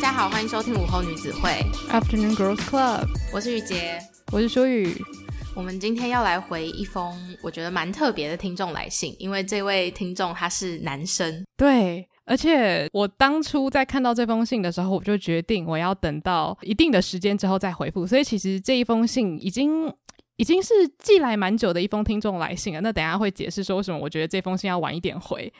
大家好，欢迎收听午后女子会 Afternoon Girls Club，我是雨洁，我是舒雨。我们今天要来回一封我觉得蛮特别的听众来信，因为这位听众他是男生。对，而且我当初在看到这封信的时候，我就决定我要等到一定的时间之后再回复。所以其实这一封信已经已经是寄来蛮久的一封听众来信了。那等一下会解释说为什么我觉得这封信要晚一点回。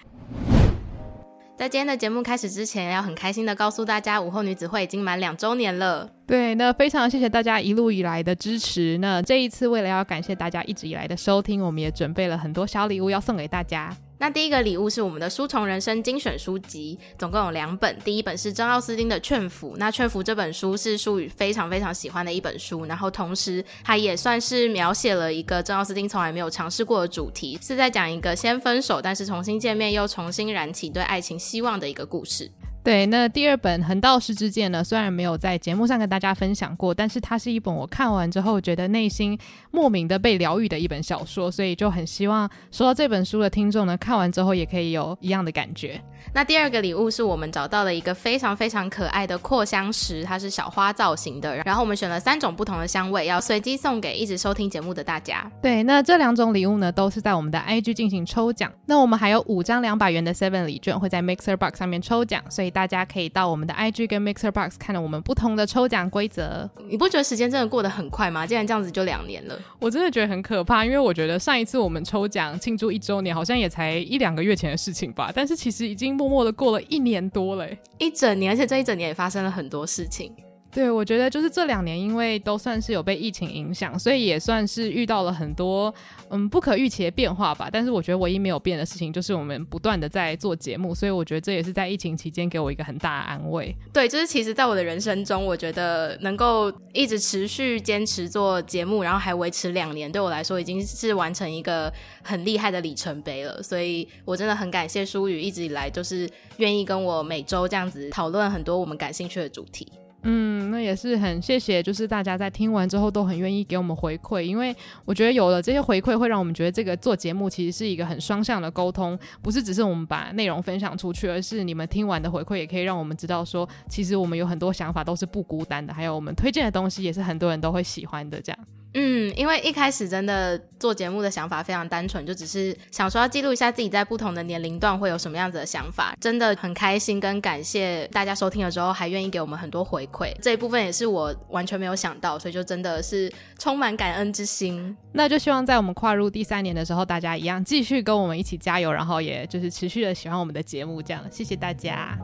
在今天的节目开始之前，要很开心的告诉大家，午后女子会已经满两周年了。对，那非常谢谢大家一路以来的支持。那这一次为了要感谢大家一直以来的收听，我们也准备了很多小礼物要送给大家。那第一个礼物是我们的书虫人生精选书籍，总共有两本。第一本是珍奥斯汀的《劝服》，那《劝服》这本书是书语非常非常喜欢的一本书，然后同时它也算是描写了一个珍奥斯汀从来没有尝试过的主题，是在讲一个先分手，但是重新见面又重新燃起对爱情希望的一个故事。对，那第二本《横道世之剑》呢，虽然没有在节目上跟大家分享过，但是它是一本我看完之后觉得内心莫名的被疗愈的一本小说，所以就很希望收到这本书的听众呢，看完之后也可以有一样的感觉。那第二个礼物是我们找到了一个非常非常可爱的扩香石，它是小花造型的，然后我们选了三种不同的香味，要随机送给一直收听节目的大家。对，那这两种礼物呢，都是在我们的 IG 进行抽奖。那我们还有五张两百元的 Seven 礼券会在 Mixer Box 上面抽奖，所以大家可以到我们的 IG 跟 Mixer Box 看到我们不同的抽奖规则。你不觉得时间真的过得很快吗？竟然这样子就两年了，我真的觉得很可怕，因为我觉得上一次我们抽奖庆祝一周年，好像也才一两个月前的事情吧，但是其实已经默默的过了一年多了，一整年，而且这一整年也发生了很多事情。对，我觉得就是这两年，因为都算是有被疫情影响，所以也算是遇到了很多嗯不可预期的变化吧。但是我觉得唯一没有变的事情，就是我们不断的在做节目，所以我觉得这也是在疫情期间给我一个很大的安慰。对，就是其实在我的人生中，我觉得能够一直持续坚持做节目，然后还维持两年，对我来说已经是完成一个很厉害的里程碑了。所以我真的很感谢舒雨一直以来就是愿意跟我每周这样子讨论很多我们感兴趣的主题。嗯，那也是很谢谢，就是大家在听完之后都很愿意给我们回馈，因为我觉得有了这些回馈，会让我们觉得这个做节目其实是一个很双向的沟通，不是只是我们把内容分享出去，而是你们听完的回馈也可以让我们知道说，其实我们有很多想法都是不孤单的，还有我们推荐的东西也是很多人都会喜欢的这样。嗯，因为一开始真的做节目的想法非常单纯，就只是想说要记录一下自己在不同的年龄段会有什么样子的想法。真的很开心跟感谢大家收听的时候还愿意给我们很多回馈，这一部分也是我完全没有想到，所以就真的是充满感恩之心。那就希望在我们跨入第三年的时候，大家一样继续跟我们一起加油，然后也就是持续的喜欢我们的节目，这样谢谢大家。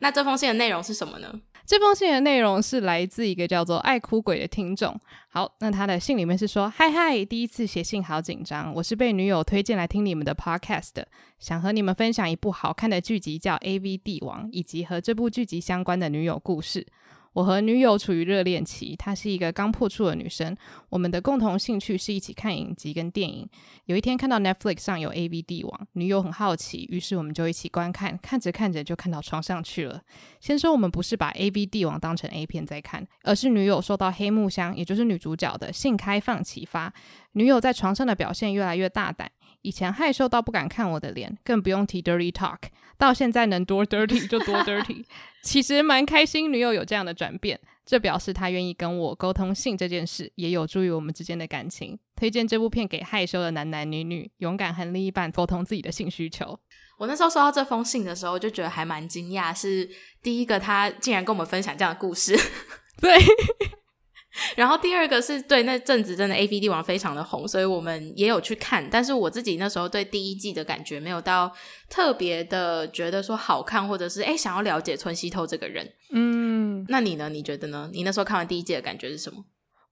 那这封信的内容是什么呢？这封信的内容是来自一个叫做爱哭鬼的听众。好，那他的信里面是说：嗨嗨，第一次写信好紧张，我是被女友推荐来听你们的 podcast 的，想和你们分享一部好看的剧集叫《AV 帝王》，以及和这部剧集相关的女友故事。我和女友处于热恋期，她是一个刚破处的女生。我们的共同兴趣是一起看影集跟电影。有一天看到 Netflix 上有 AV 帝王，女友很好奇，于是我们就一起观看。看着看着就看到床上去了。先说我们不是把 AV 帝王当成 A 片在看，而是女友受到黑木香，也就是女主角的性开放启发，女友在床上的表现越来越大胆。以前害羞到不敢看我的脸，更不用提 dirty talk。到现在能多 dirty 就多 dirty。其实蛮开心，女友有这样的转变，这表示她愿意跟我沟通性这件事，也有助于我们之间的感情。推荐这部片给害羞的男男女女，勇敢和另一半沟通自己的性需求。我那时候收到这封信的时候，就觉得还蛮惊讶，是第一个他竟然跟我们分享这样的故事。对。然后第二个是对那阵子真的 AV 帝王非常的红，所以我们也有去看。但是我自己那时候对第一季的感觉没有到特别的觉得说好看，或者是哎想要了解村西透这个人。嗯，那你呢？你觉得呢？你那时候看完第一季的感觉是什么？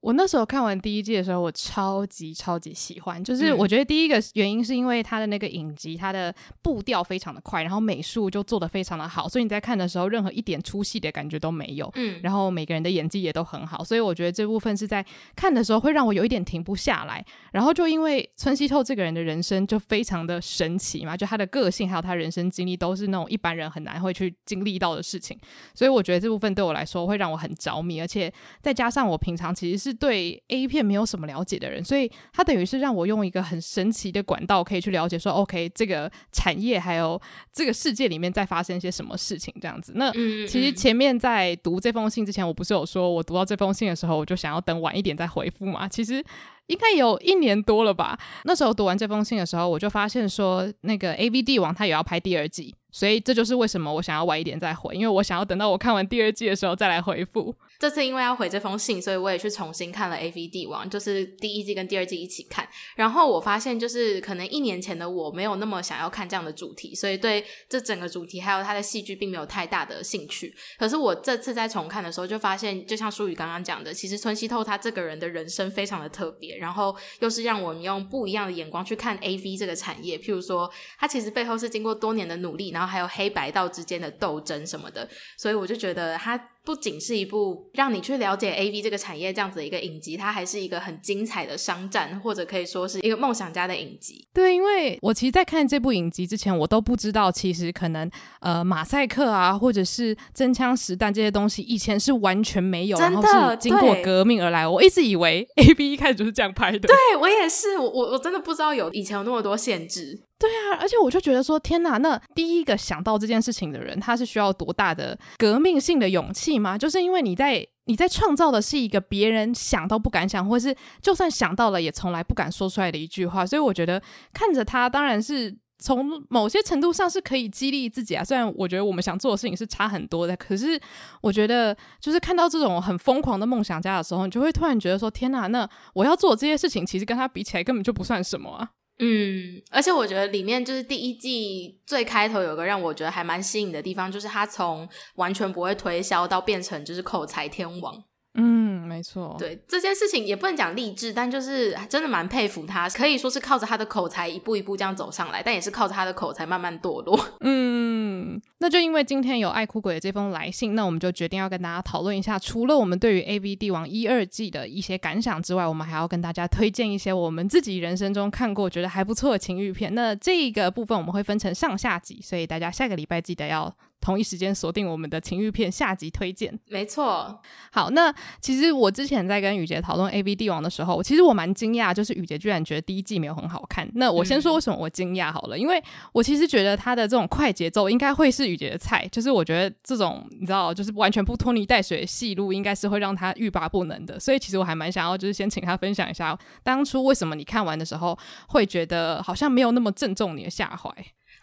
我那时候看完第一季的时候，我超级超级喜欢。就是我觉得第一个原因是因为它的那个影集，它的步调非常的快，然后美术就做的非常的好，所以你在看的时候，任何一点出戏的感觉都没有。嗯，然后每个人的演技也都很好，所以我觉得这部分是在看的时候会让我有一点停不下来。然后就因为村西透这个人的人生就非常的神奇嘛，就他的个性还有他人生经历都是那种一般人很难会去经历到的事情，所以我觉得这部分对我来说会让我很着迷，而且再加上我平常其实是。对 A 片没有什么了解的人，所以他等于是让我用一个很神奇的管道可以去了解说，OK，这个产业还有这个世界里面在发生一些什么事情这样子。那其实前面在读这封信之前，我不是有说我读到这封信的时候，我就想要等晚一点再回复嘛？其实。应该有一年多了吧。那时候读完这封信的时候，我就发现说，那个 AV 帝王他也要拍第二季。所以这就是为什么我想要晚一点再回，因为我想要等到我看完第二季的时候再来回复。这次因为要回这封信，所以我也去重新看了《AV 帝王》，就是第一季跟第二季一起看。然后我发现，就是可能一年前的我没有那么想要看这样的主题，所以对这整个主题还有它的戏剧并没有太大的兴趣。可是我这次在重看的时候，就发现，就像舒宇刚刚讲的，其实村西透他这个人的人生非常的特别，然后又是让我们用不一样的眼光去看 AV 这个产业。譬如说，他其实背后是经过多年的努力，然后还有黑白道之间的斗争什么的，所以我就觉得它。不仅是一部让你去了解 AV 这个产业这样子的一个影集，它还是一个很精彩的商战，或者可以说是一个梦想家的影集。对，因为我其实，在看这部影集之前，我都不知道，其实可能呃，马赛克啊，或者是真枪实弹这些东西，以前是完全没有，然后是经过革命而来。我一直以为 AV 一开始就是这样拍的。对，我也是，我我真的不知道有以前有那么多限制。对啊，而且我就觉得说，天哪，那第一个想到这件事情的人，他是需要多大的革命性的勇气吗？就是因为你在你在创造的是一个别人想都不敢想，或是就算想到了也从来不敢说出来的一句话，所以我觉得看着他，当然是从某些程度上是可以激励自己啊。虽然我觉得我们想做的事情是差很多的，可是我觉得就是看到这种很疯狂的梦想家的时候，你就会突然觉得说，天哪，那我要做这些事情，其实跟他比起来根本就不算什么啊。嗯，而且我觉得里面就是第一季最开头有个让我觉得还蛮吸引的地方，就是他从完全不会推销到变成就是口才天王。嗯，没错。对，这件事情也不能讲励志，但就是真的蛮佩服他，可以说是靠着他的口才一步一步这样走上来，但也是靠着他的口才慢慢堕落。嗯，那就因为今天有爱哭鬼的这封来信，那我们就决定要跟大家讨论一下，除了我们对于 AV 帝王一二季的一些感想之外，我们还要跟大家推荐一些我们自己人生中看过觉得还不错的情欲片。那这个部分我们会分成上下集，所以大家下个礼拜记得要。同一时间锁定我们的情欲片下集推荐，没错。好，那其实我之前在跟雨杰讨论 AV 帝王的时候，其实我蛮惊讶，就是雨杰居然觉得第一季没有很好看。那我先说为什么我惊讶好了，嗯、因为我其实觉得他的这种快节奏应该会是雨杰的菜，就是我觉得这种你知道，就是完全不拖泥带水的戏路，应该是会让他欲罢不能的。所以其实我还蛮想要，就是先请他分享一下，当初为什么你看完的时候会觉得好像没有那么正中你的下怀。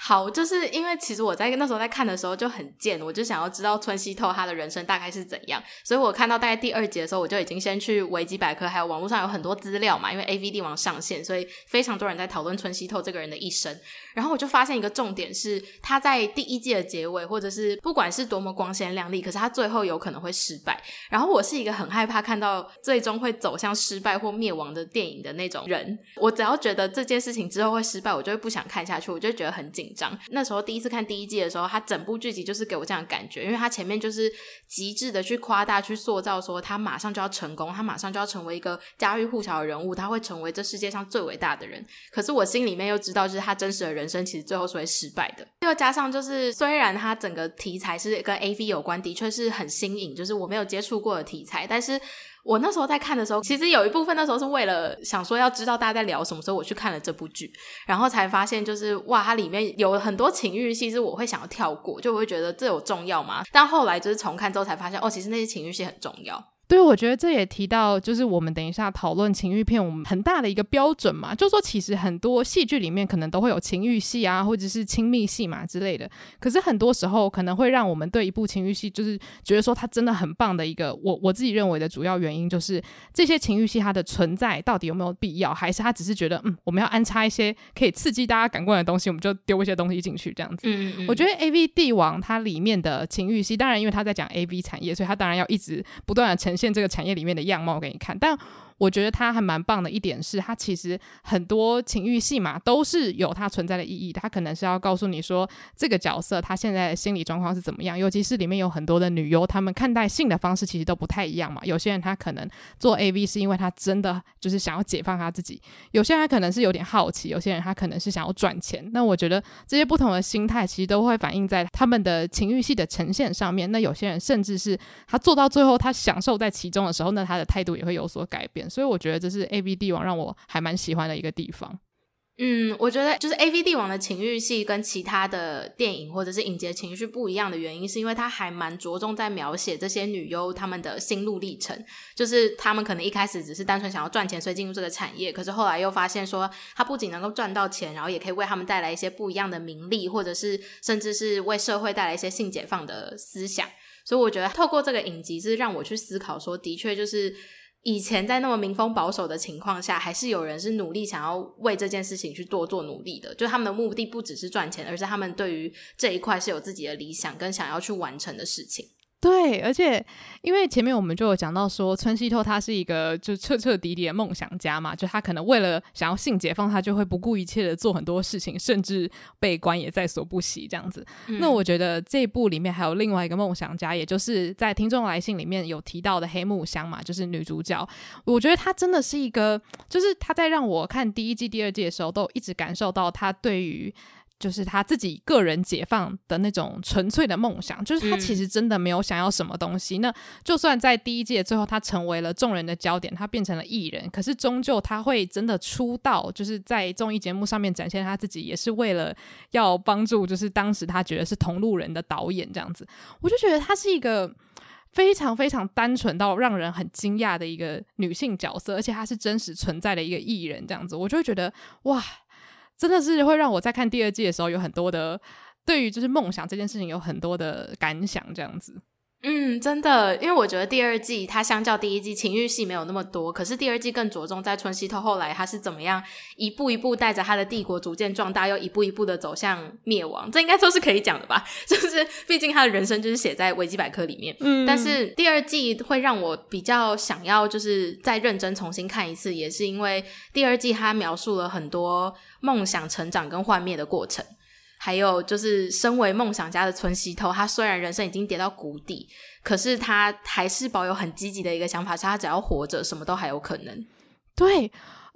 好，就是因为其实我在那时候在看的时候就很贱，我就想要知道村西透他的人生大概是怎样，所以我看到大概第二集的时候，我就已经先去维基百科，还有网络上有很多资料嘛，因为 AV 帝王上线，所以非常多人在讨论村西透这个人的一生。然后我就发现一个重点是，他在第一季的结尾，或者是不管是多么光鲜亮丽，可是他最后有可能会失败。然后我是一个很害怕看到最终会走向失败或灭亡的电影的那种人，我只要觉得这件事情之后会失败，我就会不想看下去，我就觉得很紧张。那时候第一次看第一季的时候，他整部剧集就是给我这样的感觉，因为他前面就是极致的去夸大、去塑造，说他马上就要成功，他马上就要成为一个家喻户晓的人物，他会成为这世界上最伟大的人。可是我心里面又知道，就是他真实的人生其实最后是会失败的。又加上就是，虽然它整个题材是跟 AV 有关，的确是很新颖，就是我没有接触过的题材，但是。我那时候在看的时候，其实有一部分那时候是为了想说要知道大家在聊什么，所以我去看了这部剧，然后才发现就是哇，它里面有很多情欲戏是我会想要跳过，就会觉得这有重要吗？但后来就是重看之后才发现，哦，其实那些情欲戏很重要。对，我觉得这也提到，就是我们等一下讨论情欲片，我们很大的一个标准嘛，就是说其实很多戏剧里面可能都会有情欲戏啊，或者是亲密戏嘛之类的。可是很多时候可能会让我们对一部情欲戏，就是觉得说它真的很棒的一个，我我自己认为的主要原因，就是这些情欲戏它的存在到底有没有必要，还是它只是觉得嗯，我们要安插一些可以刺激大家感官的东西，我们就丢一些东西进去这样子。嗯嗯。我觉得 AV 帝王它里面的情欲戏，当然因为他在讲 AV 产业，所以他当然要一直不断的呈现。现这个产业里面的样貌给你看，但我觉得他还蛮棒的一点是，他其实很多情欲戏码都是有它存在的意义。他可能是要告诉你说，这个角色他现在的心理状况是怎么样。尤其是里面有很多的女优，她们看待性的方式其实都不太一样嘛。有些人他可能做 AV 是因为他真的就是想要解放他自己，有些人他可能是有点好奇，有些人他可能是想要赚钱。那我觉得这些不同的心态其实都会反映在他们的情欲戏的呈现上面。那有些人甚至是他做到最后，他享受在其中的时候，那他的态度也会有所改变。所以我觉得这是 AV 帝王让我还蛮喜欢的一个地方。嗯，我觉得就是 AV 帝王的情欲戏跟其他的电影或者是影集情绪不一样的原因，是因为他还蛮着重在描写这些女优她们的心路历程。就是她们可能一开始只是单纯想要赚钱，所以进入这个产业，可是后来又发现说，她不仅能够赚到钱，然后也可以为她们带来一些不一样的名利，或者是甚至是为社会带来一些性解放的思想。所以我觉得透过这个影集是让我去思考说，的确就是。以前在那么民风保守的情况下，还是有人是努力想要为这件事情去多做努力的。就他们的目的不只是赚钱，而是他们对于这一块是有自己的理想跟想要去完成的事情。对，而且因为前面我们就有讲到说，村西透他是一个就彻彻底底的梦想家嘛，就他可能为了想要性解放，他就会不顾一切的做很多事情，甚至被关也在所不惜这样子。嗯。那我觉得这一部里面还有另外一个梦想家，也就是在听众来信里面有提到的黑木香嘛，就是女主角。我觉得她真的是一个，就是她在让我看第一季、第二季的时候，都一直感受到她对于。就是他自己个人解放的那种纯粹的梦想，就是他其实真的没有想要什么东西。嗯、那就算在第一届最后，他成为了众人的焦点，他变成了艺人，可是终究他会真的出道，就是在综艺节目上面展现他自己，也是为了要帮助，就是当时他觉得是同路人的导演这样子。我就觉得他是一个非常非常单纯到让人很惊讶的一个女性角色，而且她是真实存在的一个艺人这样子，我就会觉得哇。真的是会让我在看第二季的时候有很多的对于就是梦想这件事情有很多的感想，这样子。嗯，真的，因为我觉得第二季它相较第一季情欲戏没有那么多，可是第二季更着重在春熙透后来他是怎么样一步一步带着他的帝国逐渐壮大，又一步一步的走向灭亡，这应该都是可以讲的吧？就是毕竟他的人生就是写在维基百科里面。嗯，但是第二季会让我比较想要就是再认真重新看一次，也是因为第二季他描述了很多梦想成长跟幻灭的过程。还有就是，身为梦想家的村西头，他虽然人生已经跌到谷底，可是他还是保有很积极的一个想法，是他只要活着，什么都还有可能。对。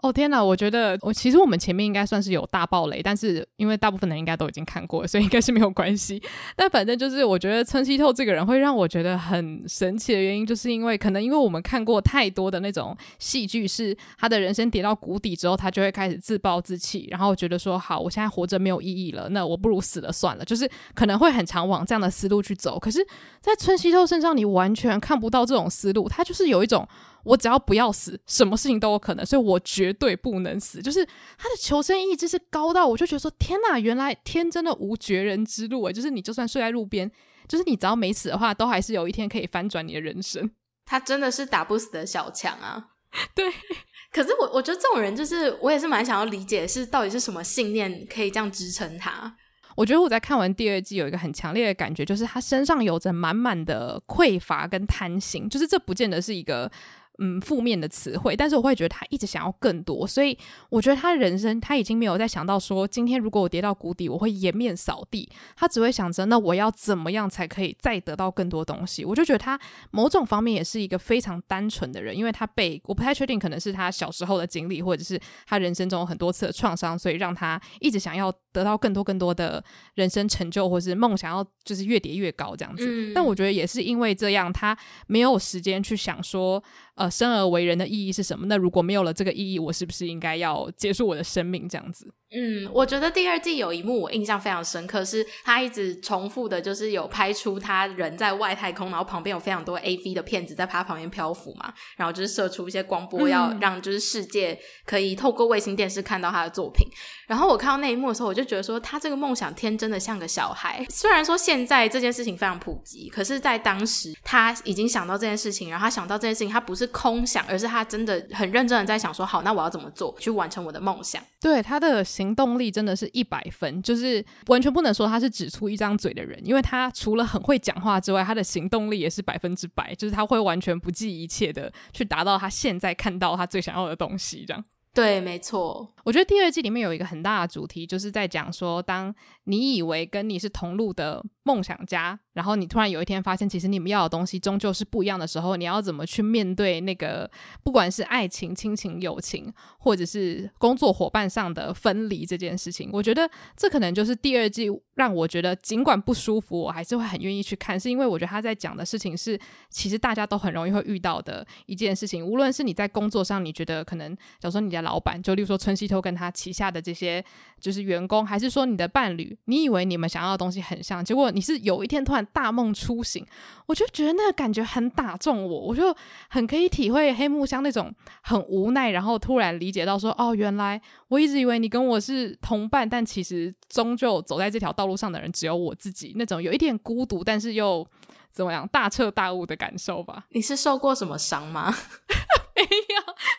哦天哪，我觉得我其实我们前面应该算是有大爆雷，但是因为大部分人应该都已经看过，所以应该是没有关系。但反正就是我觉得村西透这个人会让我觉得很神奇的原因，就是因为可能因为我们看过太多的那种戏剧，是他的人生跌到谷底之后，他就会开始自暴自弃，然后觉得说好，我现在活着没有意义了，那我不如死了算了，就是可能会很常往这样的思路去走。可是，在村西透身上，你完全看不到这种思路，他就是有一种。我只要不要死，什么事情都有可能，所以我绝对不能死。就是他的求生意志是高到，我就觉得说，天哪，原来天真的无绝人之路诶，就是你就算睡在路边，就是你只要没死的话，都还是有一天可以翻转你的人生。他真的是打不死的小强啊！对，可是我我觉得这种人，就是我也是蛮想要理解，是到底是什么信念可以这样支撑他。我觉得我在看完第二季有一个很强烈的感觉，就是他身上有着满满的匮乏跟贪心，就是这不见得是一个。嗯，负面的词汇，但是我会觉得他一直想要更多，所以我觉得他的人生他已经没有在想到说，今天如果我跌到谷底，我会颜面扫地，他只会想着那我要怎么样才可以再得到更多东西。我就觉得他某种方面也是一个非常单纯的人，因为他被我不太确定，可能是他小时候的经历，或者是他人生中很多次的创伤，所以让他一直想要得到更多更多的人生成就，或者是梦想要就是越叠越高这样子。嗯。但我觉得也是因为这样，他没有时间去想说。呃，生而为人的意义是什么？那如果没有了这个意义，我是不是应该要结束我的生命？这样子。嗯，我觉得第二季有一幕我印象非常深刻，是他一直重复的，就是有拍出他人在外太空，然后旁边有非常多 AV 的片子在他旁边漂浮嘛，然后就是射出一些光波，要让就是世界可以透过卫星电视看到他的作品。然后我看到那一幕的时候，我就觉得说，他这个梦想天真的像个小孩。虽然说现在这件事情非常普及，可是在当时他已经想到这件事情，然后他想到这件事情，他不是空想，而是他真的很认真的在想说，好，那我要怎么做去完成我的梦想？对，他的。行动力真的是一百分，就是完全不能说他是只出一张嘴的人，因为他除了很会讲话之外，他的行动力也是百分之百，就是他会完全不计一切的去达到他现在看到他最想要的东西，这样。对，没错。我觉得第二季里面有一个很大的主题，就是在讲说，当你以为跟你是同路的梦想家，然后你突然有一天发现，其实你们要的东西终究是不一样的时候，你要怎么去面对那个不管是爱情、亲情、友情，或者是工作伙伴上的分离这件事情？我觉得这可能就是第二季让我觉得尽管不舒服，我还是会很愿意去看，是因为我觉得他在讲的事情是其实大家都很容易会遇到的一件事情，无论是你在工作上，你觉得可能，假如说你的老板，就例如说春熙透跟他旗下的这些就是员工，还是说你的伴侣，你以为你们想要的东西很像，结果你是有一天突然大梦初醒，我就觉得那个感觉很打中我，我就很可以体会黑木香那种很无奈，然后突然理解到说，哦，原来我一直以为你跟我是同伴，但其实终究走在这条道路上的人只有我自己，那种有一点孤独，但是又怎么样大彻大悟的感受吧？你是受过什么伤吗？没有，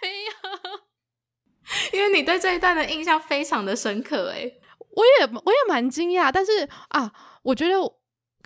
没有。因为你对这一段的印象非常的深刻，诶，我也我也蛮惊讶，但是啊，我觉得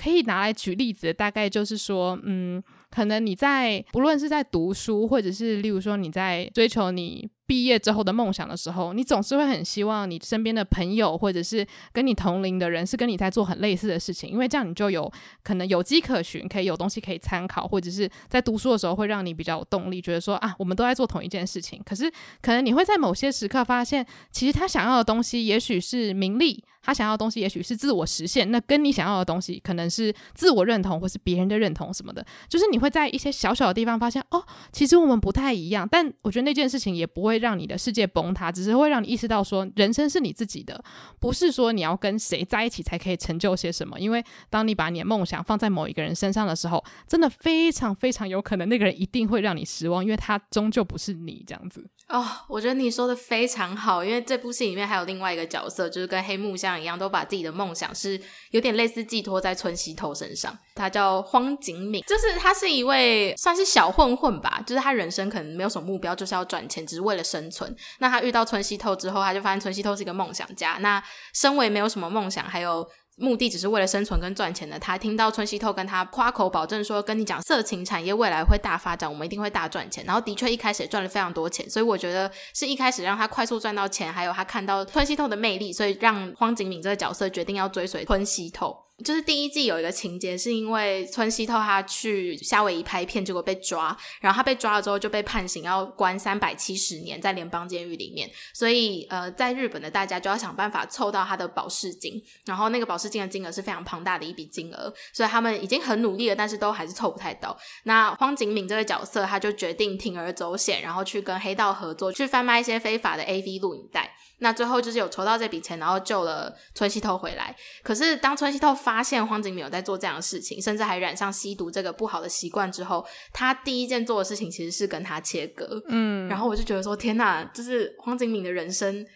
可以拿来举例子，大概就是说，嗯，可能你在不论是在读书，或者是例如说你在追求你。毕业之后的梦想的时候，你总是会很希望你身边的朋友或者是跟你同龄的人是跟你在做很类似的事情，因为这样你就有可能有迹可循，可以有东西可以参考，或者是在读书的时候会让你比较有动力，觉得说啊，我们都在做同一件事情。可是可能你会在某些时刻发现，其实他想要的东西也许是名利，他想要的东西也许是自我实现，那跟你想要的东西可能是自我认同或是别人的认同什么的，就是你会在一些小小的地方发现哦，其实我们不太一样。但我觉得那件事情也不会。让你的世界崩塌，只是会让你意识到说，人生是你自己的，不是说你要跟谁在一起才可以成就些什么。因为当你把你的梦想放在某一个人身上的时候，真的非常非常有可能那个人一定会让你失望，因为他终究不是你这样子。哦，我觉得你说的非常好，因为这部戏里面还有另外一个角色，就是跟黑木香一样，都把自己的梦想是有点类似寄托在村西透身上。他叫荒井敏，就是他是一位算是小混混吧，就是他人生可能没有什么目标，就是要赚钱，只是为了生存。那他遇到春熙透之后，他就发现春熙透是一个梦想家。那身为没有什么梦想，还有。目的只是为了生存跟赚钱的他，听到春熙透跟他夸口保证说，跟你讲色情产业未来会大发展，我们一定会大赚钱。然后的确一开始也赚了非常多钱，所以我觉得是一开始让他快速赚到钱，还有他看到春熙透的魅力，所以让荒井敏这个角色决定要追随春熙透。就是第一季有一个情节，是因为村西透他去夏威夷拍片，结果被抓，然后他被抓了之后就被判刑，要关三百七十年在联邦监狱里面。所以呃，在日本的大家就要想办法凑到他的保释金，然后那个保释金的金额是非常庞大的一笔金额，所以他们已经很努力了，但是都还是凑不太到。那荒井敏这个角色，他就决定铤而走险，然后去跟黑道合作，去贩卖一些非法的 AV 录影带。那最后就是有筹到这笔钱，然后救了村西透回来。可是当村西透发现黄景明有在做这样的事情，甚至还染上吸毒这个不好的习惯之后，他第一件做的事情其实是跟他切割。嗯，然后我就觉得说，天哪，就是黄景敏的人生。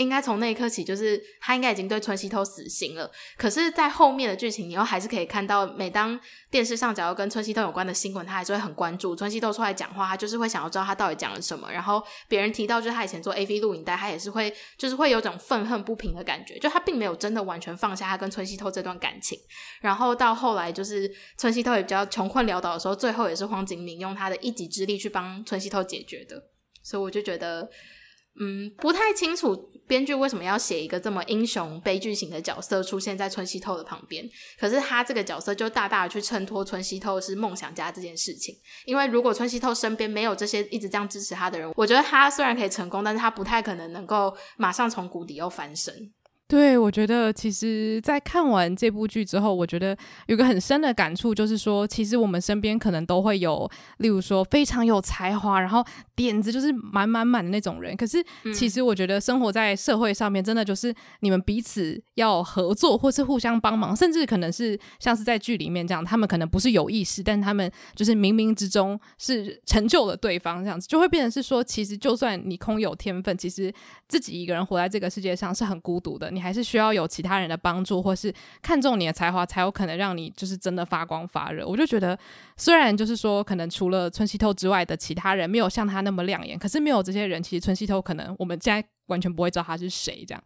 应该从那一刻起，就是他应该已经对春熙透死心了。可是，在后面的剧情，你又还是可以看到，每当电视上只要跟春熙透有关的新闻，他还是会很关注。春熙透出来讲话，他就是会想要知道他到底讲了什么。然后别人提到就是他以前做 AV 录影带，他也是会就是会有种愤恨不平的感觉。就他并没有真的完全放下他跟春熙透这段感情。然后到后来，就是春熙透也比较穷困潦倒的时候，最后也是黄景明用他的一己之力去帮春熙透解决的。所以我就觉得。嗯，不太清楚编剧为什么要写一个这么英雄悲剧型的角色出现在春熙透的旁边。可是他这个角色就大大的去衬托春熙透是梦想家这件事情。因为如果春熙透身边没有这些一直这样支持他的人，我觉得他虽然可以成功，但是他不太可能能够马上从谷底又翻身。对，我觉得其实，在看完这部剧之后，我觉得有个很深的感触，就是说，其实我们身边可能都会有，例如说非常有才华，然后点子就是满满满的那种人。可是，其实我觉得生活在社会上面，真的就是你们彼此要合作，或是互相帮忙，甚至可能是像是在剧里面这样，他们可能不是有意识，但他们就是冥冥之中是成就了对方，这样子就会变成是说，其实就算你空有天分，其实自己一个人活在这个世界上是很孤独的。你还是需要有其他人的帮助，或是看中你的才华，才有可能让你就是真的发光发热。我就觉得，虽然就是说，可能除了春熙透之外的其他人没有像他那么亮眼，可是没有这些人，其实春熙透可能我们现在完全不会知道他是谁。这样，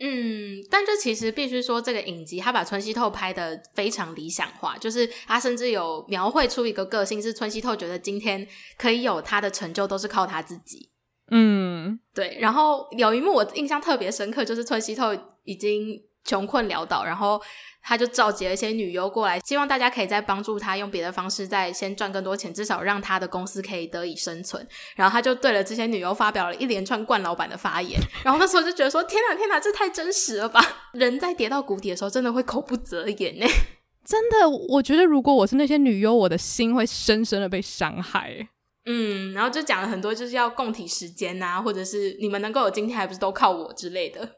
嗯，但这其实必须说，这个影集他把村西透拍的非常理想化，就是他甚至有描绘出一个个性，是村西透觉得今天可以有他的成就，都是靠他自己。嗯，对。然后有一幕我印象特别深刻，就是村西透已经穷困潦倒，然后。他就召集了一些女优过来，希望大家可以再帮助他，用别的方式再先赚更多钱，至少让他的公司可以得以生存。然后他就对了这些女优发表了一连串冠老板的发言。然后那时候就觉得说：天哪，天哪，这太真实了吧！人在跌到谷底的时候，真的会口不择言呢。真的，我觉得如果我是那些女优，我的心会深深的被伤害。嗯，然后就讲了很多，就是要共体时艰啊，或者是你们能够有今天，还不是都靠我之类的。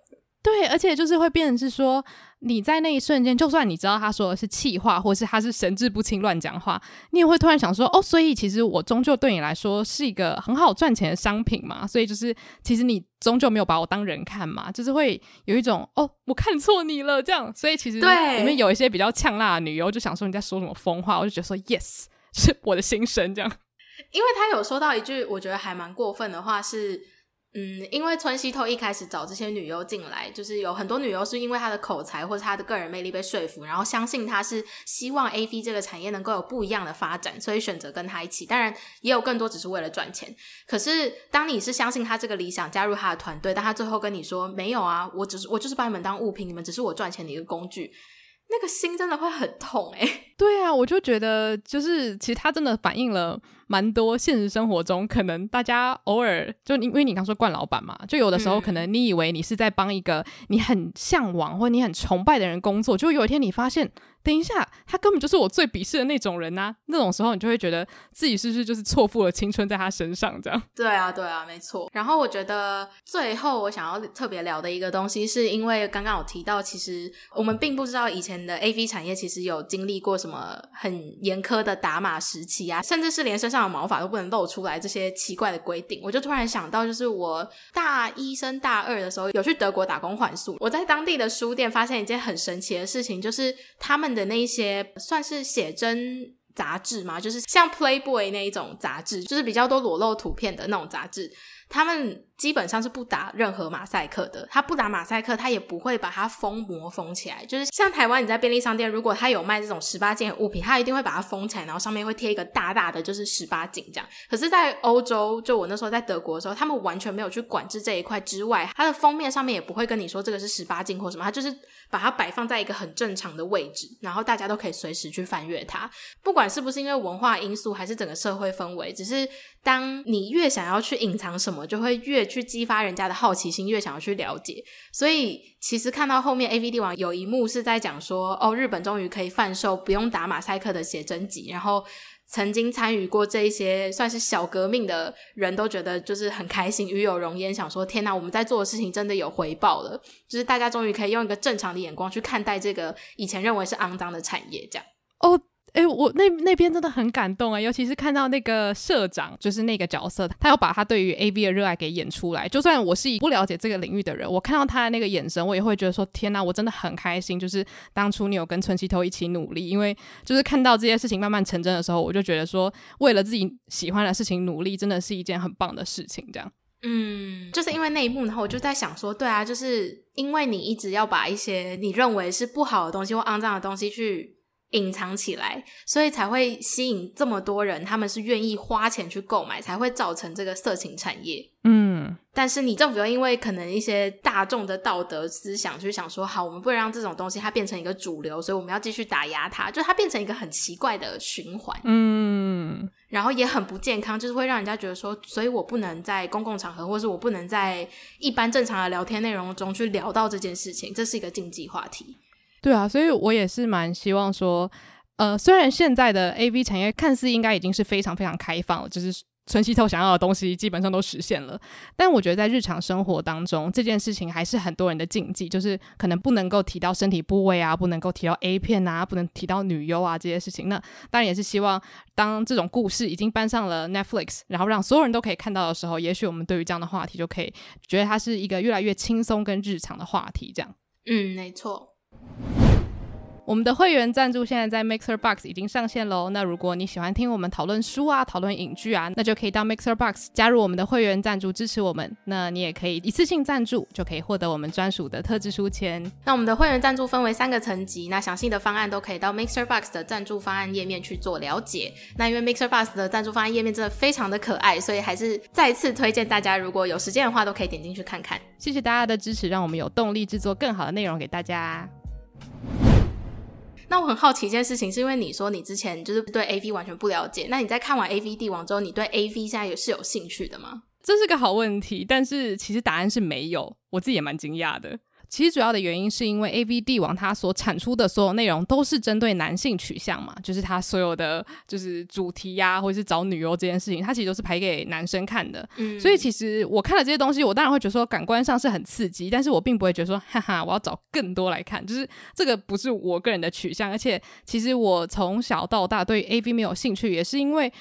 对，而且就是会变成是说。你在那一瞬间，就算你知道他说的是气话，或是他是神志不清乱讲话，你也会突然想说：哦，所以其实我终究对你来说是一个很好赚钱的商品嘛。所以就是，其实你终究没有把我当人看嘛，就是会有一种哦，我看错你了这样。所以其实里面有一些比较呛辣的女优，就想说你在说什么疯话，我就觉得说 yes，是我的心声这样。因为他有说到一句我觉得还蛮过分的话是。嗯，因为村西透一开始找这些女优进来，就是有很多女优是因为她的口才或者她的个人魅力被说服，然后相信她是希望 AV 这个产业能够有不一样的发展，所以选择跟她一起。当然，也有更多只是为了赚钱。可是，当你是相信她这个理想，加入她的团队，但她最后跟你说没有啊，我只是我就是把你们当物品，你们只是我赚钱的一个工具。那个心真的会很痛诶、对啊，我就觉得就是其实他真的反映了蛮多现实生活中可能大家偶尔就因为你刚说惯老板嘛，就有的时候可能你以为你是在帮一个你很向往或你很崇拜的人工作，就有一天你发现。等一下，他根本就是我最鄙视的那种人呐、啊！那种时候，你就会觉得自己是不是就是错付了青春在他身上？这样。对啊，对啊，没错。然后我觉得最后我想要特别聊的一个东西，是因为刚刚有提到，其实我们并不知道以前的 AV 产业其实有经历过什么很严苛的打码时期啊，甚至是连身上的毛发都不能露出来这些奇怪的规定。我就突然想到，就是我大一升大二的时候有去德国打工换宿，我在当地的书店发现一件很神奇的事情，就是他们。的那些算是写真杂志吗？就是像 Playboy 那一种杂志，就是比较多裸露图片的那种杂志，他们。基本上是不打任何马赛克的，他不打马赛克，他也不会把它封膜封起来。就是像台湾你在便利商店，如果他有卖这种十八禁物品，他一定会把它封起来，然后上面会贴一个大大的就是十八禁这样。可是，在欧洲，就我那时候在德国的时候，他们完全没有去管制这一块之外，它的封面上面也不会跟你说这个是十八禁或什么，它就是把它摆放在一个很正常的位置，然后大家都可以随时去翻阅它。不管是不是因为文化因素，还是整个社会氛围，只是当你越想要去隐藏什么，我就会越。去激发人家的好奇心，越想要去了解，所以其实看到后面 A V D 王有一幕是在讲说，哦，日本终于可以贩售不用打马赛克的写真集，然后曾经参与过这一些算是小革命的人都觉得就是很开心，与有荣焉，想说天哪，我们在做的事情真的有回报了，就是大家终于可以用一个正常的眼光去看待这个以前认为是肮脏的产业，这样哦。哎、我那那边真的很感动啊，尤其是看到那个社长，就是那个角色，他要把他对于 AV 的热爱给演出来。就算我是不了解这个领域的人，我看到他的那个眼神，我也会觉得说：天哪，我真的很开心。就是当初你有跟村西头一起努力，因为就是看到这些事情慢慢成真的时候，我就觉得说，为了自己喜欢的事情努力，真的是一件很棒的事情。这样，嗯，就是因为那一幕，然后我就在想说，对啊，就是因为你一直要把一些你认为是不好的东西或肮脏的东西去。隐藏起来，所以才会吸引这么多人，他们是愿意花钱去购买，才会造成这个色情产业。嗯，但是你政府又因为可能一些大众的道德思想，就想说，好，我们不能让这种东西它变成一个主流，所以我们要继续打压它，就它变成一个很奇怪的循环。嗯，然后也很不健康，就是会让人家觉得说，所以我不能在公共场合，或是我不能在一般正常的聊天内容中去聊到这件事情，这是一个禁忌话题。对啊，所以我也是蛮希望说，呃，虽然现在的 AV 产业看似应该已经是非常非常开放了，就是村西透想要的东西基本上都实现了，但我觉得在日常生活当中，这件事情还是很多人的禁忌，就是可能不能够提到身体部位啊，不能够提到 A 片啊，不能提到女优啊这些事情。那当然也是希望，当这种故事已经搬上了 Netflix，然后让所有人都可以看到的时候，也许我们对于这样的话题就可以觉得它是一个越来越轻松跟日常的话题。这样，嗯，没错。我们的会员赞助现在在 Mixer Box 已经上线喽。那如果你喜欢听我们讨论书啊、讨论影剧啊，那就可以到 Mixer Box 加入我们的会员赞助，支持我们。那你也可以一次性赞助，就可以获得我们专属的特制书签。那我们的会员赞助分为三个层级，那详细的方案都可以到 Mixer Box 的赞助方案页面去做了解。那因为 Mixer Box 的赞助方案页面真的非常的可爱，所以还是再次推荐大家，如果有时间的话，都可以点进去看看。谢谢大家的支持，让我们有动力制作更好的内容给大家。那我很好奇一件事情，是因为你说你之前就是对 AV 完全不了解，那你在看完 AV 帝王之后，你对 AV 现在也是有兴趣的吗？这是个好问题，但是其实答案是没有，我自己也蛮惊讶的。其实主要的原因是因为 AV 帝王它所产出的所有内容都是针对男性取向嘛，就是它所有的就是主题呀、啊，或者是找女优这件事情，它其实都是拍给男生看的。嗯，所以其实我看了这些东西，我当然会觉得说感官上是很刺激，但是我并不会觉得说哈哈，我要找更多来看，就是这个不是我个人的取向。而且其实我从小到大对 AV 没有兴趣，也是因为。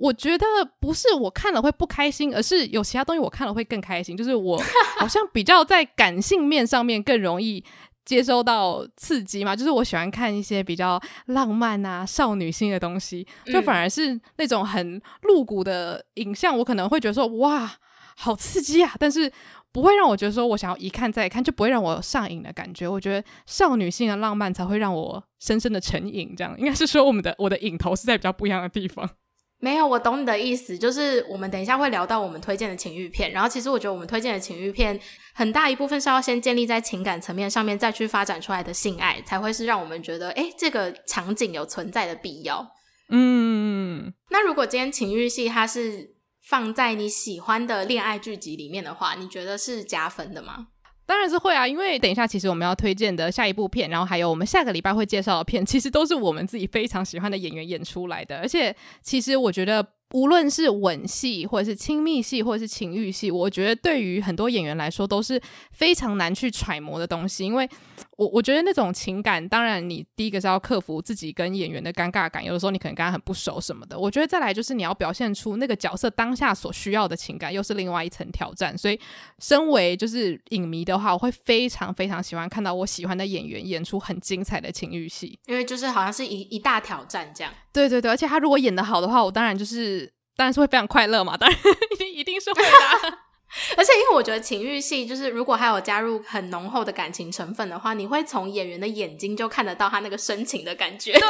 我觉得不是我看了会不开心，而是有其他东西我看了会更开心。就是我 好像比较在感性面上面更容易接收到刺激嘛，就是我喜欢看一些比较浪漫啊、少女心的东西，就反而是那种很露骨的影像，我可能会觉得说哇，好刺激啊，但是不会让我觉得说我想要一看再看，就不会让我上瘾的感觉。我觉得少女心的浪漫才会让我深深的成瘾，这样应该是说我们的我的瘾头是在比较不一样的地方。没有，我懂你的意思，就是我们等一下会聊到我们推荐的情欲片，然后其实我觉得我们推荐的情欲片很大一部分是要先建立在情感层面上面，再去发展出来的性爱，才会是让我们觉得，诶，这个场景有存在的必要。嗯，那如果今天情欲戏它是放在你喜欢的恋爱剧集里面的话，你觉得是加分的吗？当然是会啊，因为等一下，其实我们要推荐的下一部片，然后还有我们下个礼拜会介绍的片，其实都是我们自己非常喜欢的演员演出来的。而且，其实我觉得，无论是吻戏，或者是亲密戏，或者是情欲戏，我觉得对于很多演员来说都是非常难去揣摩的东西，因为。我我觉得那种情感，当然你第一个是要克服自己跟演员的尴尬感，有的时候你可能跟他很不熟什么的。我觉得再来就是你要表现出那个角色当下所需要的情感，又是另外一层挑战。所以，身为就是影迷的话，我会非常非常喜欢看到我喜欢的演员演出很精彩的情欲戏，因为就是好像是一一大挑战这样。对对对，而且他如果演的好的话，我当然就是当然是会非常快乐嘛，当然 一定一定是会的。而且，因为我觉得情欲戏就是，如果还有加入很浓厚的感情成分的话，你会从演员的眼睛就看得到他那个深情的感觉。对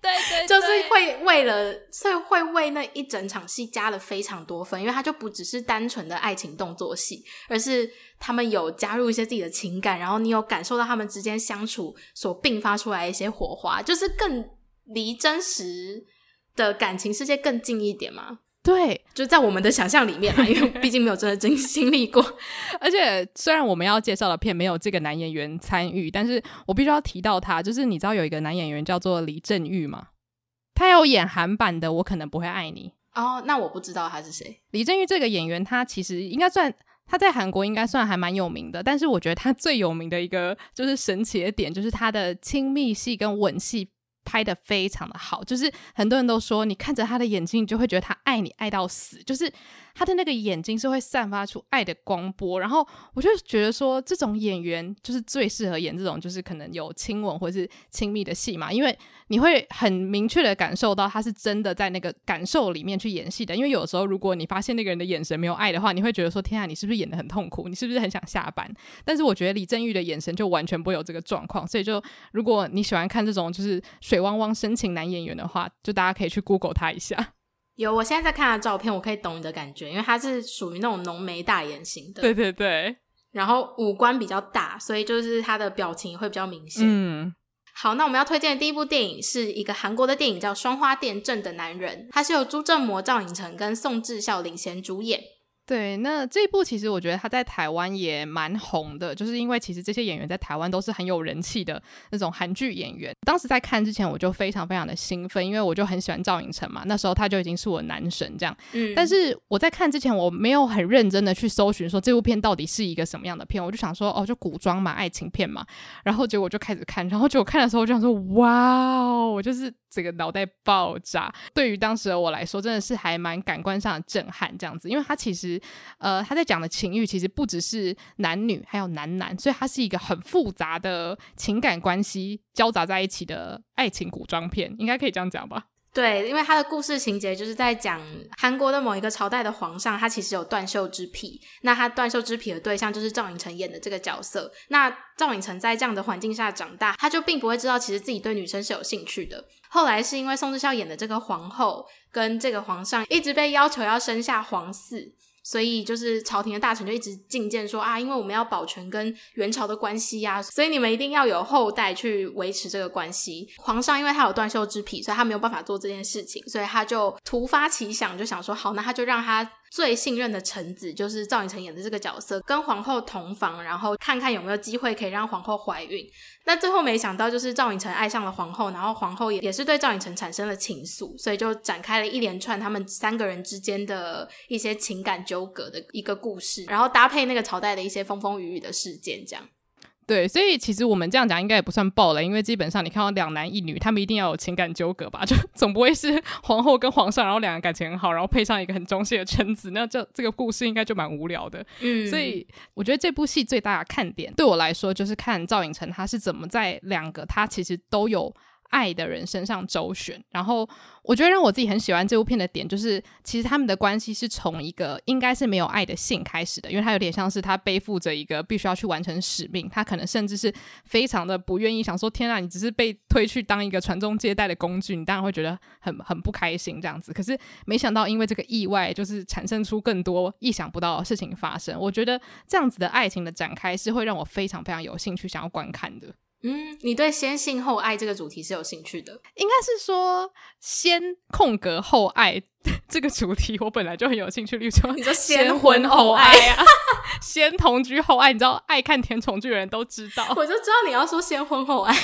对 对，就是会为了，所以会为那一整场戏加了非常多分，因为他就不只是单纯的爱情动作戏，而是他们有加入一些自己的情感，然后你有感受到他们之间相处所迸发出来一些火花，就是更离真实的感情世界更近一点嘛。对，就在我们的想象里面嘛，因为毕竟没有真的真 经历过。而且虽然我们要介绍的片没有这个男演员参与，但是我必须要提到他，就是你知道有一个男演员叫做李正玉吗？他有演韩版的《我可能不会爱你》哦，那我不知道他是谁。李正玉这个演员，他其实应该算他在韩国应该算还蛮有名的，但是我觉得他最有名的一个就是神奇的点，就是他的亲密戏跟吻戏。拍得非常的好，就是很多人都说，你看着他的眼睛，你就会觉得他爱你爱到死，就是。他的那个眼睛是会散发出爱的光波，然后我就觉得说，这种演员就是最适合演这种就是可能有亲吻或是亲密的戏嘛，因为你会很明确的感受到他是真的在那个感受里面去演戏的。因为有时候如果你发现那个人的。眼神没有爱的话，你会觉得说，天啊，你是不是演得很痛苦？你是不是很想下班？但是我觉得李正玉的。眼神就完全不会有这个状况，所以就如果你喜欢看这种就是水汪汪深情男演员的话，就大家可以去 Google 他一下。有，我现在在看他的照片，我可以懂你的感觉，因为他是属于那种浓眉大眼型的，对对对，然后五官比较大，所以就是他的表情会比较明显。嗯，好，那我们要推荐的第一部电影是一个韩国的电影，叫《双花店镇的男人》，它是由朱正模、赵寅成跟宋智孝领衔主演。对，那这一部其实我觉得他在台湾也蛮红的，就是因为其实这些演员在台湾都是很有人气的那种韩剧演员。当时在看之前，我就非常非常的兴奋，因为我就很喜欢赵寅成嘛，那时候他就已经是我男神这样。嗯，但是我在看之前，我没有很认真的去搜寻说这部片到底是一个什么样的片，我就想说哦，就古装嘛，爱情片嘛。然后结果就开始看，然后结果看的时候，我就想说哇哦，我就是这个脑袋爆炸。对于当时的我来说，真的是还蛮感官上的震撼这样子，因为他其实呃他在讲的情欲其实不只是男女，还有男男，所以它是一个很复杂的情感关系交杂在一起的爱情古装片，应该可以这样讲吧。对，因为他的故事情节就是在讲韩国的某一个朝代的皇上，他其实有断袖之癖。那他断袖之癖的对象就是赵寅成演的这个角色。那赵寅成在这样的环境下长大，他就并不会知道其实自己对女生是有兴趣的。后来是因为宋智孝演的这个皇后跟这个皇上一直被要求要生下皇嗣。所以就是朝廷的大臣就一直进谏说啊，因为我们要保全跟元朝的关系呀、所以你们一定要有后代去维持这个关系。皇上因为他有断袖之癖，所以他没有办法做这件事情，所以他就突发奇想，就想说好，那他就让他。最信任的臣子就是赵寅成演的这个角色，跟皇后同房，然后看看有没有机会可以让皇后怀孕。那最后没想到，就是赵寅成爱上了皇后，然后皇后也也是对赵寅成产生了情愫，所以就展开了一连串他们三个人之间的一些情感纠葛的一个故事，然后搭配那个朝代的一些风风雨雨的事件，这样。对，所以其实我们这样讲应该也不算爆了，因为基本上你看到两男一女，他们一定要有情感纠葛吧？就 总不会是皇后跟皇上，然后两人感情很好，然后配上一个很忠心的臣子，那这这个故事应该就蛮无聊的。嗯，所以我觉得这部戏最大的看点对我来说，就是看赵寅成他是怎么在两个他其实都有。爱的人身上周旋，然后我觉得让我自己很喜欢这部片的点，就是其实他们的关系是从一个应该是没有爱的性开始的，因为他有点像是他背负着一个必须要去完成使命，他可能甚至是非常的不愿意，想说天啊，你只是被推去当一个传宗接代的工具，你当然会觉得很很不开心这样子。可是没想到因为这个意外，就是产生出更多意想不到的事情发生。我觉得这样子的爱情的展开是会让我非常非常有兴趣想要观看的。嗯，你对先性后爱这个主题是有兴趣的？应该是说先空格后爱。这个主题我本来就很有兴趣，例如说，你说先婚后爱啊，先同居后爱，你知道爱看甜宠剧的人都知道，我就知道你要说先婚后爱，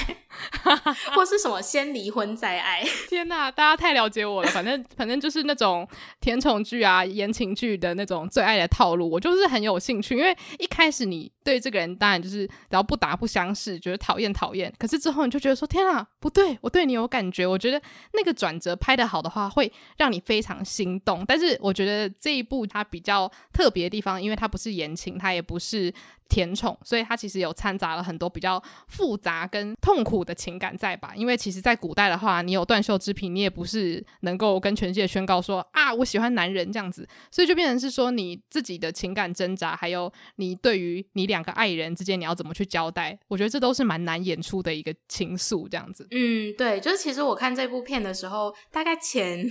或是什么先离婚再爱。天哪，大家太了解我了，反正反正就是那种甜宠剧啊、言情剧的那种最爱的套路，我就是很有兴趣。因为一开始你对这个人当然就是只要不打不相识，觉得讨厌讨厌，可是之后你就觉得说天啊，不对，我对你有感觉。我觉得那个转折拍的好的话，会让你。非常心动，但是我觉得这一部它比较特别的地方，因为它不是言情，它也不是甜宠，所以它其实有掺杂了很多比较复杂跟痛苦的情感在吧？因为其实，在古代的话，你有断袖之癖，你也不是能够跟全世界宣告说啊，我喜欢男人这样子，所以就变成是说你自己的情感挣扎，还有你对于你两个爱人之间你要怎么去交代，我觉得这都是蛮难演出的一个情愫这样子。嗯，对，就是其实我看这部片的时候，大概前。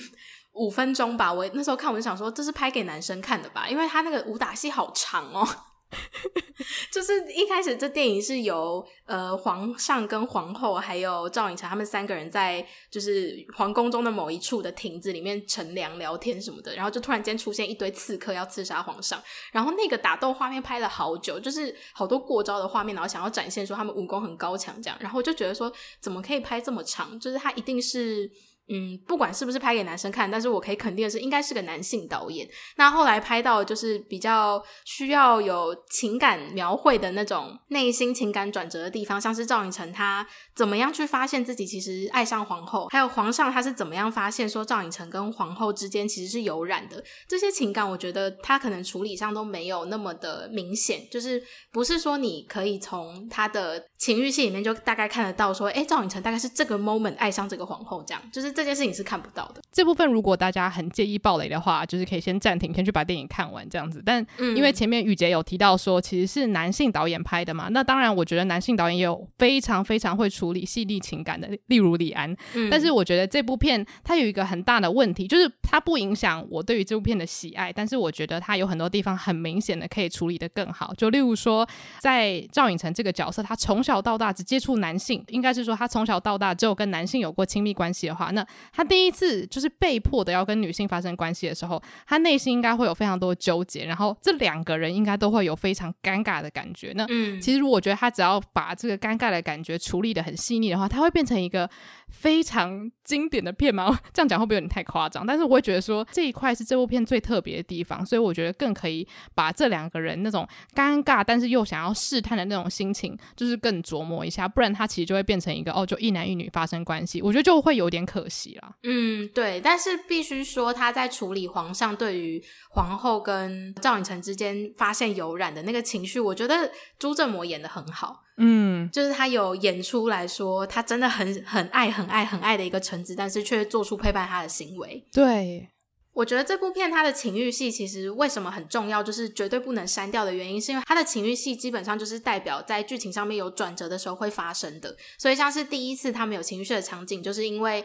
五分钟吧，我那时候看我就想说，这是拍给男生看的吧，因为他那个武打戏好长哦。就是一开始这电影是由呃皇上跟皇后还有赵寅成他们三个人在就是皇宫中的某一处的亭子里面乘凉聊天什么的，然后就突然间出现一堆刺客要刺杀皇上，然后那个打斗画面拍了好久，就是好多过招的画面，然后想要展现说他们武功很高强这样，然后就觉得说怎么可以拍这么长，就是他一定是。嗯，不管是不是拍给男生看，但是我可以肯定的是，应该是个男性导演。那后来拍到就是比较需要有情感描绘的那种内心情感转折的地方，像是赵寅成他怎么样去发现自己其实爱上皇后，还有皇上他是怎么样发现说赵寅成跟皇后之间其实是有染的，这些情感我觉得他可能处理上都没有那么的明显，就是不是说你可以从他的情欲戏里面就大概看得到说，哎，赵寅成大概是这个 moment 爱上这个皇后这样，就是。这件事情是看不到的。这部分如果大家很介意暴雷的话，就是可以先暂停，先去把电影看完这样子。但因为前面雨杰有提到说，其实是男性导演拍的嘛，那当然我觉得男性导演也有非常非常会处理细腻情感的，例如李安。嗯。但是我觉得这部片它有一个很大的问题，就是它不影响我对于这部片的喜爱，但是我觉得它有很多地方很明显的可以处理的更好。就例如说，在赵寅成这个角色，他从小到大只接触男性，应该是说他从小到大只有跟男性有过亲密关系的话，那他第一次就是被迫的要跟女性发生关系的时候，他内心应该会有非常多纠结，然后这两个人应该都会有非常尴尬的感觉。那嗯，其实我觉得他只要把这个尴尬的感觉处理的很细腻的话，他会变成一个非常经典的片吗？这样讲会不会有点太夸张？但是我会觉得说这一块是这部片最特别的地方，所以我觉得更可以把这两个人那种尴尬但是又想要试探的那种心情，就是更琢磨一下，不然他其实就会变成一个哦，就一男一女发生关系，我觉得就会有点可惜了。嗯，对，但是必须说他在处理皇上对于皇后跟赵寅成之间发现有染的那个情绪，我觉得朱振模演的很好。嗯，就是他有演出来说，他真的很很爱很爱很爱的一个臣子，但是却做出背叛他的行为。对，我觉得这部片它的情欲戏其实为什么很重要，就是绝对不能删掉的原因，是因为它的情欲戏基本上就是代表在剧情上面有转折的时候会发生的。所以像是第一次他们有情欲戏的场景，就是因为。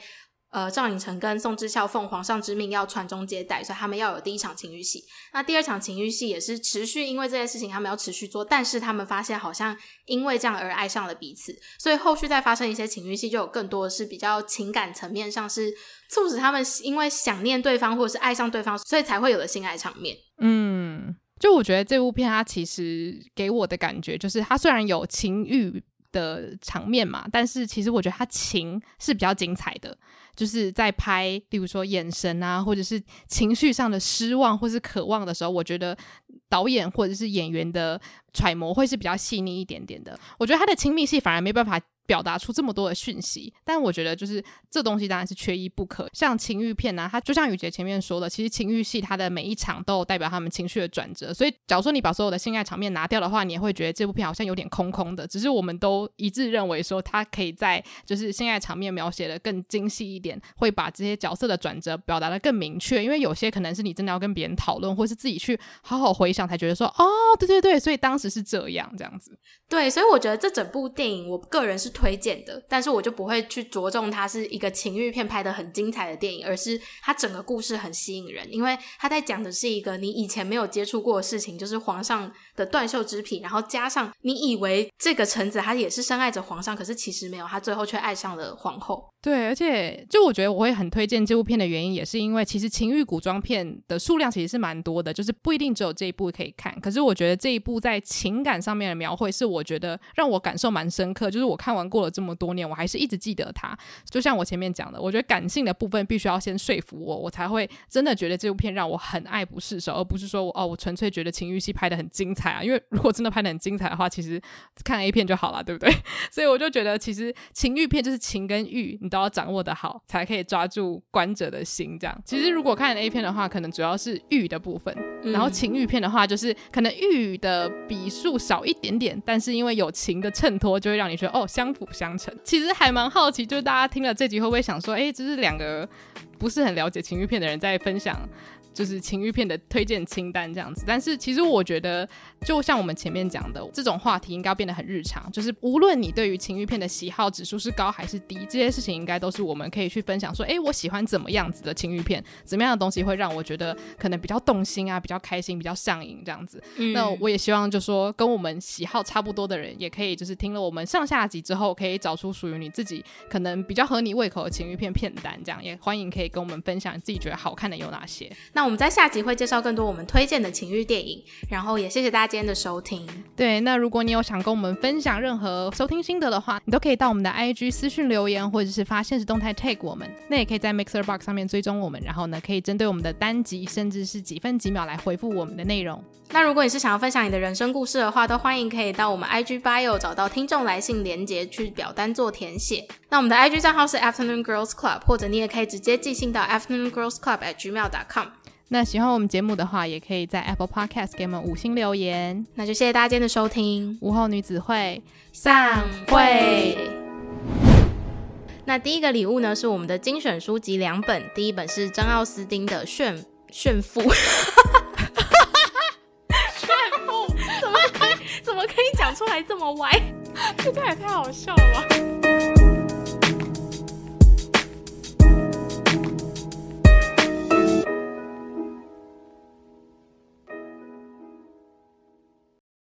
呃，赵寅成跟宋智孝奉皇上之命要传宗接代，所以他们要有第一场情欲戏。那第二场情欲戏也是持续，因为这件事情他们要持续做，但是他们发现好像因为这样而爱上了彼此，所以后续再发生一些情欲戏，就有更多是比较情感层面上是促使他们因为想念对方或者是爱上对方，所以才会有的性爱场面。嗯，就我觉得这部片它其实给我的感觉就是，它虽然有情欲的场面嘛，但是其实我觉得他情是比较精彩的。就是在拍，例如说眼神啊，或者是情绪上的失望或是渴望的时候，我觉得导演或者是演员的揣摩会是比较细腻一点点的。我觉得他的亲密戏反而没办法。表达出这么多的讯息，但我觉得就是这东西当然是缺一不可。像情欲片呢、啊，它就像雨洁前面说的，其实情欲戏它的每一场都有代表他们情绪的转折。所以，假如说你把所有的性爱场面拿掉的话，你也会觉得这部片好像有点空空的。只是我们都一致认为说，它可以在就是性爱场面描写的更精细一点，会把这些角色的转折表达的更明确。因为有些可能是你真的要跟别人讨论，或是自己去好好回想才觉得说，哦，对对对，所以当时是这样这样子。对，所以我觉得这整部电影，我个人是推推荐的。但是我就不会去着重它是一个情欲片拍的很精彩的电影，而是它整个故事很吸引人，因为它在讲的是一个你以前没有接触过的事情，就是皇上的断袖之癖，然后加上你以为这个臣子他也是深爱着皇上，可是其实没有，他最后却爱上了皇后。对，而且就我觉得我会很推荐这部片的原因，也是因为其实情欲古装片的数量其实是蛮多的，就是不一定只有这一部可以看。可是我觉得这一部在情感上面的描绘，是我觉得让我感受蛮深刻，就是我看完过了这么多年。我还是一直记得它，就像我前面讲的，我觉得感性的部分必须要先说服我，我才会真的觉得这部片让我很爱不释手，而不是说我哦，我纯粹觉得情欲戏拍的很精彩啊。因为如果真的拍的很精彩的话，其实看 A 片就好了，对不对？所以我就觉得，其实情欲片就是情跟欲，你都要掌握的好，才可以抓住观者的心。这样，其实如果看 A 片的话，可能主要是欲的部分，然后情欲片的话，就是可能欲的笔数少一点点，但是因为有情的衬托，就会让你觉得哦，相辅相成。其实还蛮好奇，就是大家听了这集会不会想说，哎，这是两个不是很了解情欲片的人在分享。就是情欲片的推荐清单这样子，但是其实我觉得，就像我们前面讲的，这种话题应该变得很日常。就是无论你对于情欲片的喜好指数是高还是低，这些事情应该都是我们可以去分享。说，哎，我喜欢怎么样子的情欲片，怎么样的东西会让我觉得可能比较动心啊，比较开心，比较上瘾这样子。嗯。那我也希望，就说跟我们喜好差不多的人，也可以就是听了我们上下集之后，可以找出属于你自己可能比较合你胃口的情欲片片单。这样也欢迎可以跟我们分享自己觉得好看的有哪些。那那我们在下集会介绍更多我们推荐的情欲电影，然后也谢谢大家今天的收听。对，那如果你有想跟我们分享任何收听心得的话，你都可以到我们的 IG 私讯留言，或者是发现实动态 tag 我们。那也可以在 Mixer Box 上面追踪我们，然后呢，可以针对我们的单集，甚至是几分几秒来回复我们的内容。那如果你是想要分享你的人生故事的话，都欢迎可以到我们 IG Bio 找到听众来信连接去表单做填写。那我们的 IG 账号是 Afternoon Girls Club，或者你也可以直接寄信到 Afternoon Girls Club at gmail.com。那喜欢我们节目的话，也可以在 Apple Podcast 给我们五星留言。那就谢谢大家今天的收听，午后女子会散会。那第一个礼物呢，是我们的精选书籍两本，第一本是张奥斯汀的炫《炫炫富》，炫富怎么可以怎么可以讲出来这么歪？这个也太好笑了吧。